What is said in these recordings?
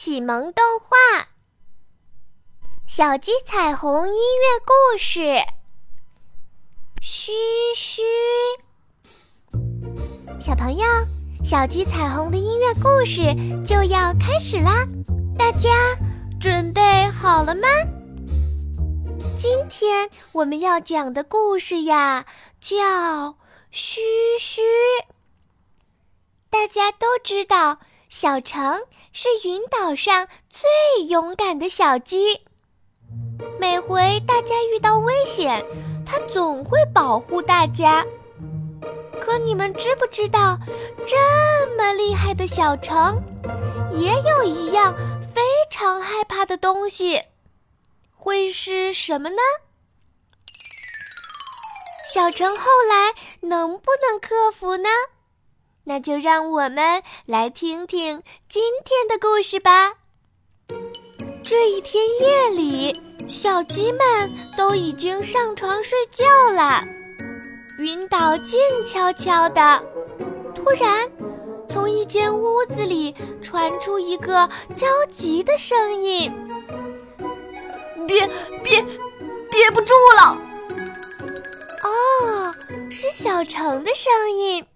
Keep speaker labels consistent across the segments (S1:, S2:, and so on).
S1: 启蒙动画《小鸡彩虹音乐故事》。嘘嘘，小朋友，小鸡彩虹的音乐故事就要开始啦！大家准备好了吗？今天我们要讲的故事呀，叫《嘘嘘》。大家都知道，小橙是云岛上最勇敢的小鸡。每回大家遇到危险，它总会保护大家。可你们知不知道，这么厉害的小橙，也有一样非常害怕的东西，会是什么呢？小橙后来能不能克服呢？那就让我们来听听今天的故事吧。这一天夜里，小鸡们都已经上床睡觉了。云岛静悄悄的，突然，从一间屋子里传出一个着急的声音：“
S2: 憋憋憋不住了！”
S1: 哦，是小橙的声音。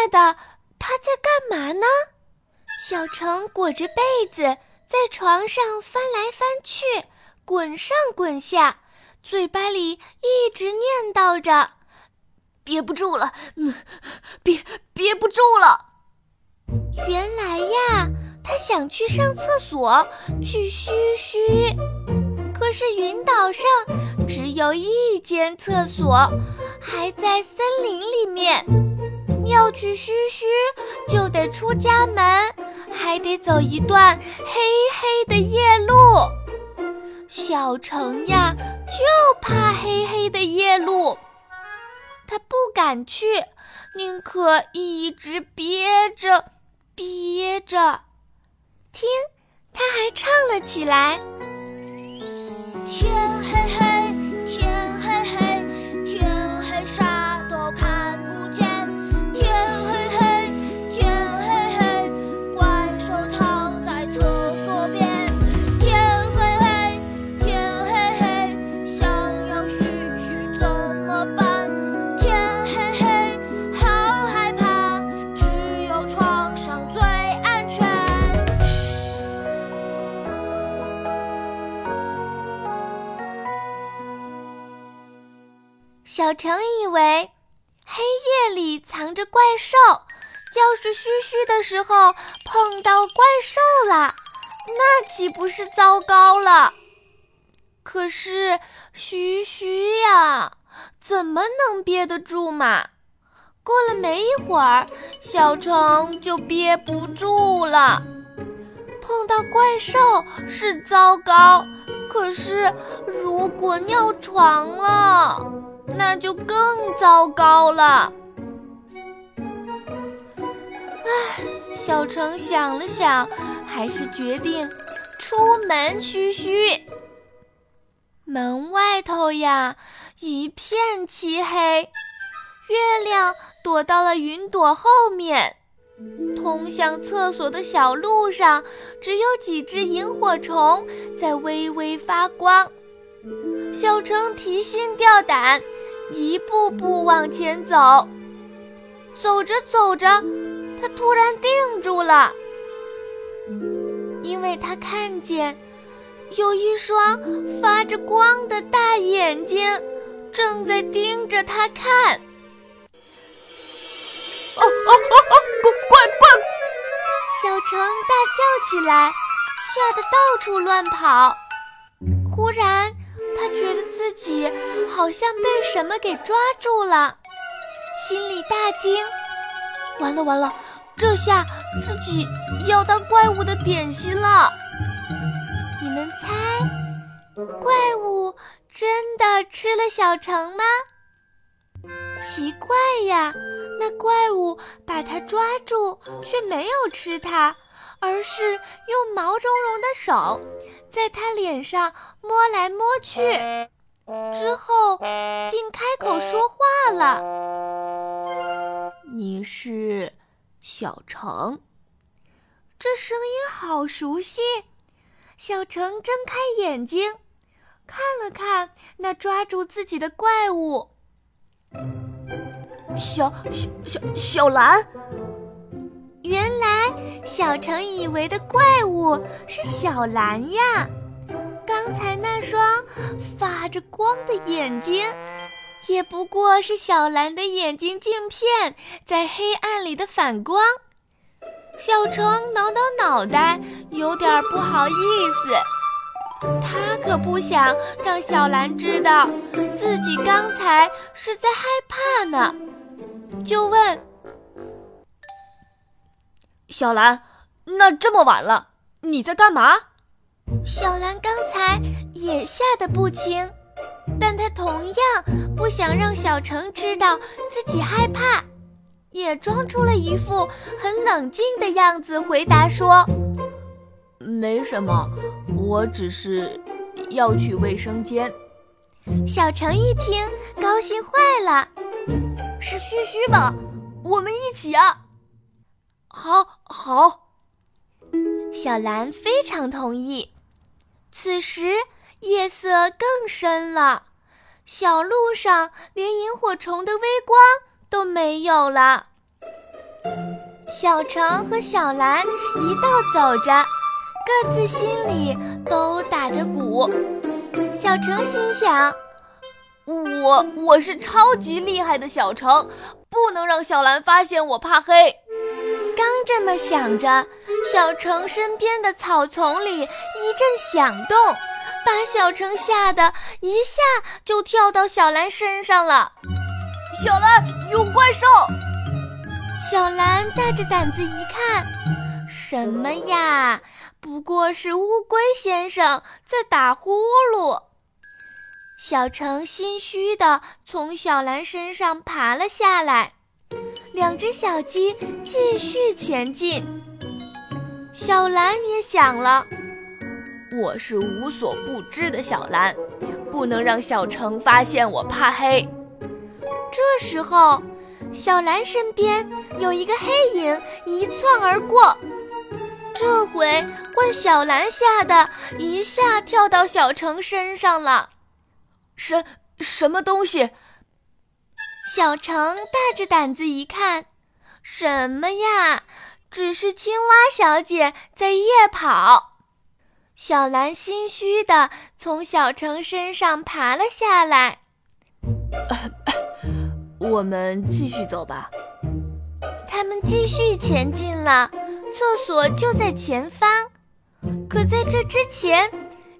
S1: 大半夜的，他在干嘛呢？小橙裹着被子在床上翻来翻去，滚上滚下，嘴巴里一直念叨着：“
S2: 憋不住了，嗯，憋憋不住了。”
S1: 原来呀，他想去上厕所，去嘘嘘。可是云岛上只有一间厕所，还在森林里面。要去嘘嘘，就得出家门，还得走一段黑黑的夜路。小橙呀，就怕黑黑的夜路，他不敢去，宁可一直憋着，憋着。听，他还唱了起来。小橙以为黑夜里藏着怪兽，要是嘘嘘的时候碰到怪兽了，那岂不是糟糕了？可是嘘嘘呀，怎么能憋得住嘛？过了没一会儿，小橙就憋不住了。碰到怪兽是糟糕，可是如果尿床了……那就更糟糕了。唉，小城想了想，还是决定出门嘘嘘。门外头呀，一片漆黑，月亮躲到了云朵后面。通向厕所的小路上，只有几只萤火虫在微微发光。小城提心吊胆。一步步往前走，走着走着，他突然定住了，因为他看见有一双发着光的大眼睛正在盯着他看。
S2: 哦哦哦哦！怪怪！
S1: 小城大叫起来，吓得到处乱跑。忽然。他觉得自己好像被什么给抓住了，心里大惊。完了完了，这下自己要当怪物的点心了。你们猜，怪物真的吃了小橙吗？奇怪呀，那怪物把它抓住，却没有吃它，而是用毛茸茸的手。在他脸上摸来摸去，之后竟开口说话了：“
S2: 你是小橙，
S1: 这声音好熟悉。小程睁开眼睛，看了看那抓住自己的怪物。
S2: 小小小小蓝。
S1: 原来小程以为的怪物是小蓝呀。刚才那双发着光的眼睛，也不过是小蓝的眼睛镜片在黑暗里的反光。小城挠挠脑袋，有点不好意思。他可不想让小蓝知道自己刚才是在害怕呢，就问：“
S2: 小兰，那这么晚了，你在干嘛？”
S1: 小兰刚才也吓得不轻，但她同样不想让小程知道自己害怕，也装出了一副很冷静的样子，回答说：“
S2: 没什么，我只是要去卫生间。”
S1: 小程一听，高兴坏了：“
S2: 是嘘嘘吧？我们一起啊！”“好，好。”
S1: 小兰非常同意。此时夜色更深了，小路上连萤火虫的微光都没有了。小程和小兰一道走着，各自心里都打着鼓。小程心想：“
S2: 我我是超级厉害的小程，不能让小蓝发现我怕黑。”
S1: 刚这么想着，小城身边的草丛里一阵响动，把小城吓得一下就跳到小兰身上了。
S2: 小兰有怪兽！
S1: 小兰大着胆子一看，什么呀？不过是乌龟先生在打呼噜。小城心虚的从小兰身上爬了下来。两只小鸡继续前进。小蓝也想了，
S2: 我是无所不知的小蓝，不能让小程发现我怕黑。
S1: 这时候，小蓝身边有一个黑影一窜而过，这回换小蓝吓得一下跳到小程身上了。
S2: 什什么东西？
S1: 小程大着胆子一看，什么呀？只是青蛙小姐在夜跑。小蓝心虚的从小程身上爬了下来。
S2: 我们继续走吧。
S1: 他们继续前进了，厕所就在前方。可在这之前，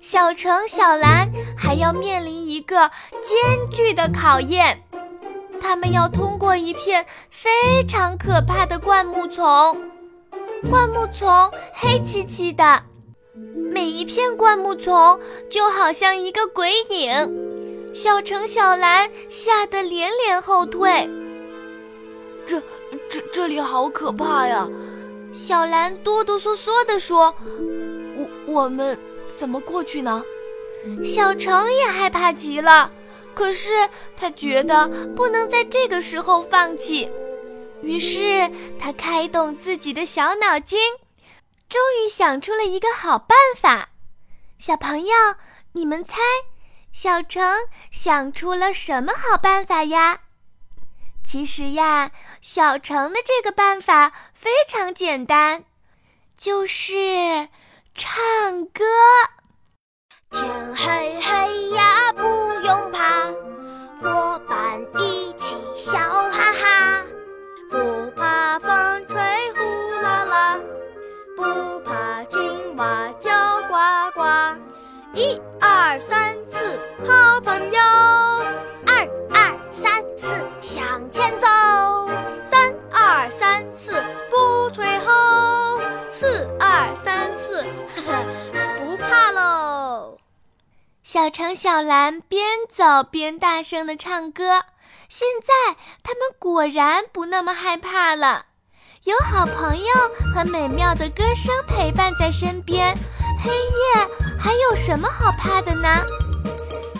S1: 小程、小蓝还要面临一个艰巨的考验。他们要通过一片非常可怕的灌木丛，灌木丛黑漆漆的，每一片灌木丛就好像一个鬼影。小橙、小蓝吓得连连后退。
S2: 这、这、这里好可怕呀！
S1: 小蓝哆哆嗦嗦地说：“
S2: 我、我们怎么过去呢？”
S1: 小橙也害怕极了。可是他觉得不能在这个时候放弃，于是他开动自己的小脑筋，终于想出了一个好办法。小朋友，你们猜，小程想出了什么好办法呀？其实呀，小程的这个办法非常简单，就是唱歌。
S3: 天黑黑呀，不四，不退后；四二三四，不怕喽。
S1: 小橙、小蓝边走边大声地唱歌，现在他们果然不那么害怕了。有好朋友和美妙的歌声陪伴在身边，黑夜还有什么好怕的呢？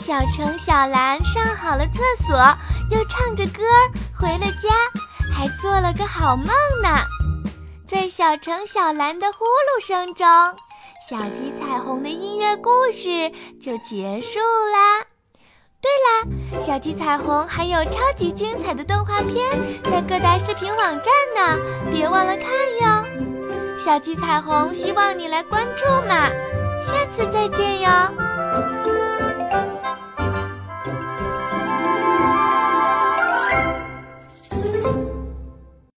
S1: 小橙、小蓝上好了厕所，又唱着歌回了家，还做了个好梦呢。在小橙、小蓝的呼噜声中，小鸡彩虹的音乐故事就结束啦。对了，小鸡彩虹还有超级精彩的动画片在各大视频网站呢，别忘了看哟。小鸡彩虹希望你来关注嘛，下次再见哟。